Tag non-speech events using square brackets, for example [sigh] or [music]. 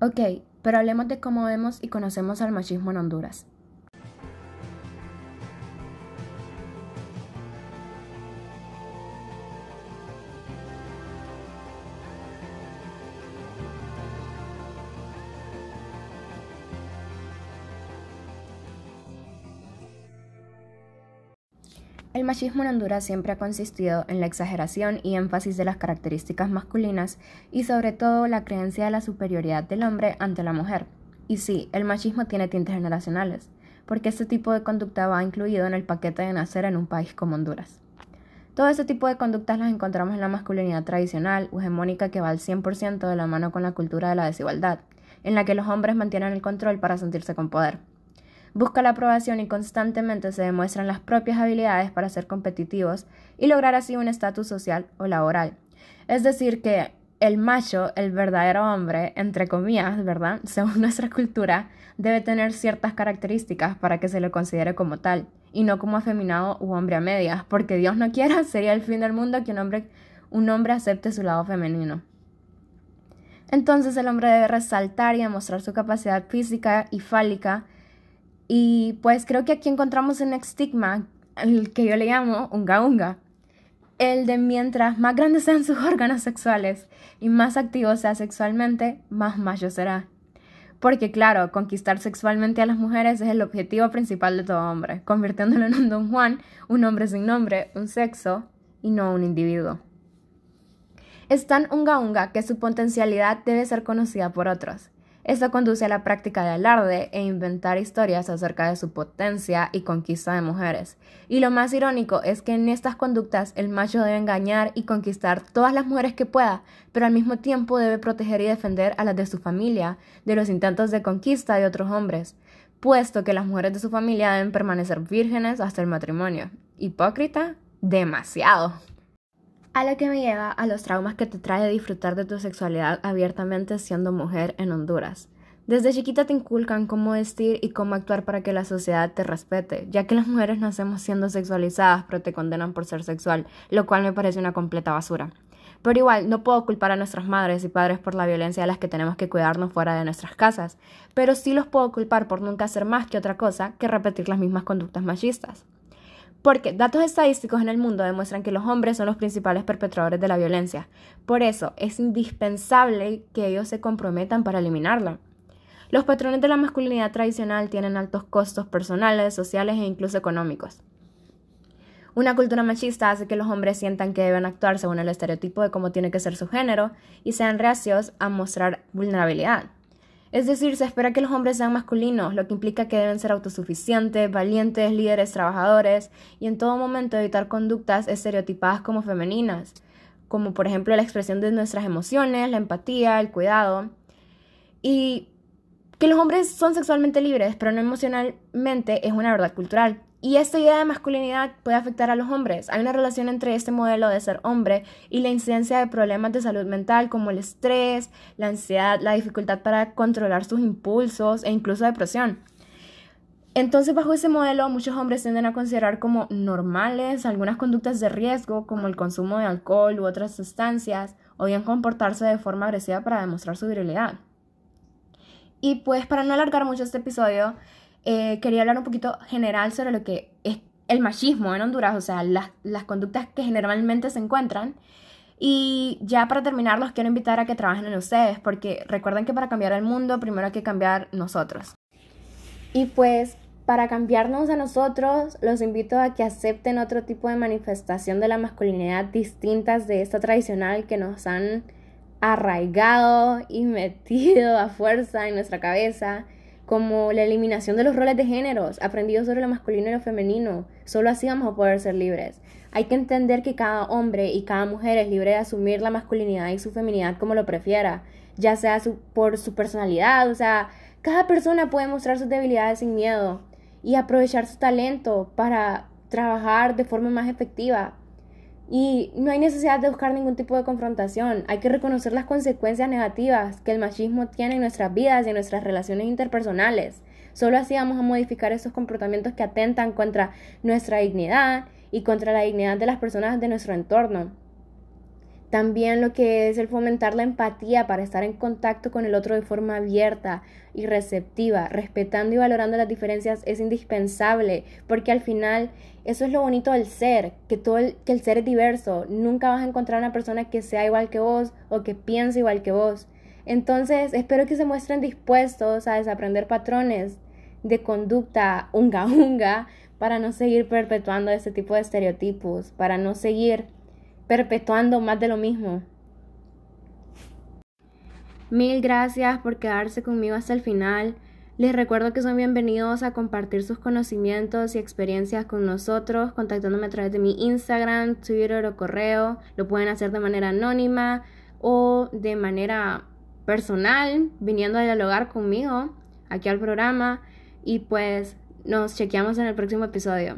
Ok, pero hablemos de cómo vemos y conocemos al machismo en Honduras. El machismo en Honduras siempre ha consistido en la exageración y énfasis de las características masculinas y sobre todo la creencia de la superioridad del hombre ante la mujer. Y sí, el machismo tiene tintes generacionales, porque este tipo de conducta va incluido en el paquete de nacer en un país como Honduras. Todo este tipo de conductas las encontramos en la masculinidad tradicional hegemónica que va al 100% de la mano con la cultura de la desigualdad, en la que los hombres mantienen el control para sentirse con poder busca la aprobación y constantemente se demuestran las propias habilidades para ser competitivos y lograr así un estatus social o laboral. Es decir, que el macho, el verdadero hombre, entre comillas, ¿verdad? [laughs] Según nuestra cultura, debe tener ciertas características para que se le considere como tal, y no como afeminado u hombre a medias, porque Dios no quiera, [laughs] sería el fin del mundo que un hombre, un hombre acepte su lado femenino. Entonces el hombre debe resaltar y demostrar su capacidad física y fálica y pues creo que aquí encontramos un estigma, el que yo le llamo unga unga. El de mientras más grandes sean sus órganos sexuales y más activo sea sexualmente, más macho será. Porque claro, conquistar sexualmente a las mujeres es el objetivo principal de todo hombre, convirtiéndolo en un don Juan, un hombre sin nombre, un sexo y no un individuo. Es tan unga unga que su potencialidad debe ser conocida por otros. Esto conduce a la práctica de alarde e inventar historias acerca de su potencia y conquista de mujeres. Y lo más irónico es que en estas conductas el macho debe engañar y conquistar todas las mujeres que pueda, pero al mismo tiempo debe proteger y defender a las de su familia de los intentos de conquista de otros hombres, puesto que las mujeres de su familia deben permanecer vírgenes hasta el matrimonio. ¿Hipócrita? Demasiado. A lo que me lleva a los traumas que te trae disfrutar de tu sexualidad abiertamente siendo mujer en Honduras. Desde chiquita te inculcan cómo vestir y cómo actuar para que la sociedad te respete, ya que las mujeres nacemos siendo sexualizadas pero te condenan por ser sexual, lo cual me parece una completa basura. Pero igual, no puedo culpar a nuestras madres y padres por la violencia de las que tenemos que cuidarnos fuera de nuestras casas, pero sí los puedo culpar por nunca hacer más que otra cosa que repetir las mismas conductas machistas. Porque datos estadísticos en el mundo demuestran que los hombres son los principales perpetradores de la violencia. Por eso es indispensable que ellos se comprometan para eliminarla. Los patrones de la masculinidad tradicional tienen altos costos personales, sociales e incluso económicos. Una cultura machista hace que los hombres sientan que deben actuar según el estereotipo de cómo tiene que ser su género y sean reacios a mostrar vulnerabilidad. Es decir, se espera que los hombres sean masculinos, lo que implica que deben ser autosuficientes, valientes, líderes, trabajadores y en todo momento evitar conductas estereotipadas como femeninas, como por ejemplo la expresión de nuestras emociones, la empatía, el cuidado. Y que los hombres son sexualmente libres, pero no emocionalmente, es una verdad cultural. Y esta idea de masculinidad puede afectar a los hombres. Hay una relación entre este modelo de ser hombre y la incidencia de problemas de salud mental como el estrés, la ansiedad, la dificultad para controlar sus impulsos e incluso depresión. Entonces, bajo ese modelo, muchos hombres tienden a considerar como normales algunas conductas de riesgo como el consumo de alcohol u otras sustancias, o bien comportarse de forma agresiva para demostrar su virilidad. Y pues para no alargar mucho este episodio, eh, quería hablar un poquito general sobre lo que es el machismo en Honduras, o sea, las, las conductas que generalmente se encuentran. Y ya para terminar, los quiero invitar a que trabajen en ustedes, porque recuerden que para cambiar el mundo, primero hay que cambiar nosotros. Y pues, para cambiarnos a nosotros, los invito a que acepten otro tipo de manifestación de la masculinidad distintas de esta tradicional que nos han arraigado y [laughs] metido a fuerza en nuestra cabeza como la eliminación de los roles de géneros, aprendidos sobre lo masculino y lo femenino. Solo así vamos a poder ser libres. Hay que entender que cada hombre y cada mujer es libre de asumir la masculinidad y su feminidad como lo prefiera, ya sea por su personalidad, o sea, cada persona puede mostrar sus debilidades sin miedo y aprovechar su talento para trabajar de forma más efectiva. Y no hay necesidad de buscar ningún tipo de confrontación. Hay que reconocer las consecuencias negativas que el machismo tiene en nuestras vidas y en nuestras relaciones interpersonales. Solo así vamos a modificar esos comportamientos que atentan contra nuestra dignidad y contra la dignidad de las personas de nuestro entorno. También lo que es el fomentar la empatía para estar en contacto con el otro de forma abierta y receptiva, respetando y valorando las diferencias es indispensable, porque al final eso es lo bonito del ser, que todo el, que el ser es diverso. Nunca vas a encontrar una persona que sea igual que vos o que piense igual que vos. Entonces, espero que se muestren dispuestos a desaprender patrones de conducta unga unga para no seguir perpetuando ese tipo de estereotipos, para no seguir perpetuando más de lo mismo. Mil gracias por quedarse conmigo hasta el final. Les recuerdo que son bienvenidos a compartir sus conocimientos y experiencias con nosotros, contactándome a través de mi Instagram, Twitter o correo. Lo pueden hacer de manera anónima o de manera personal, viniendo a dialogar conmigo aquí al programa. Y pues nos chequeamos en el próximo episodio.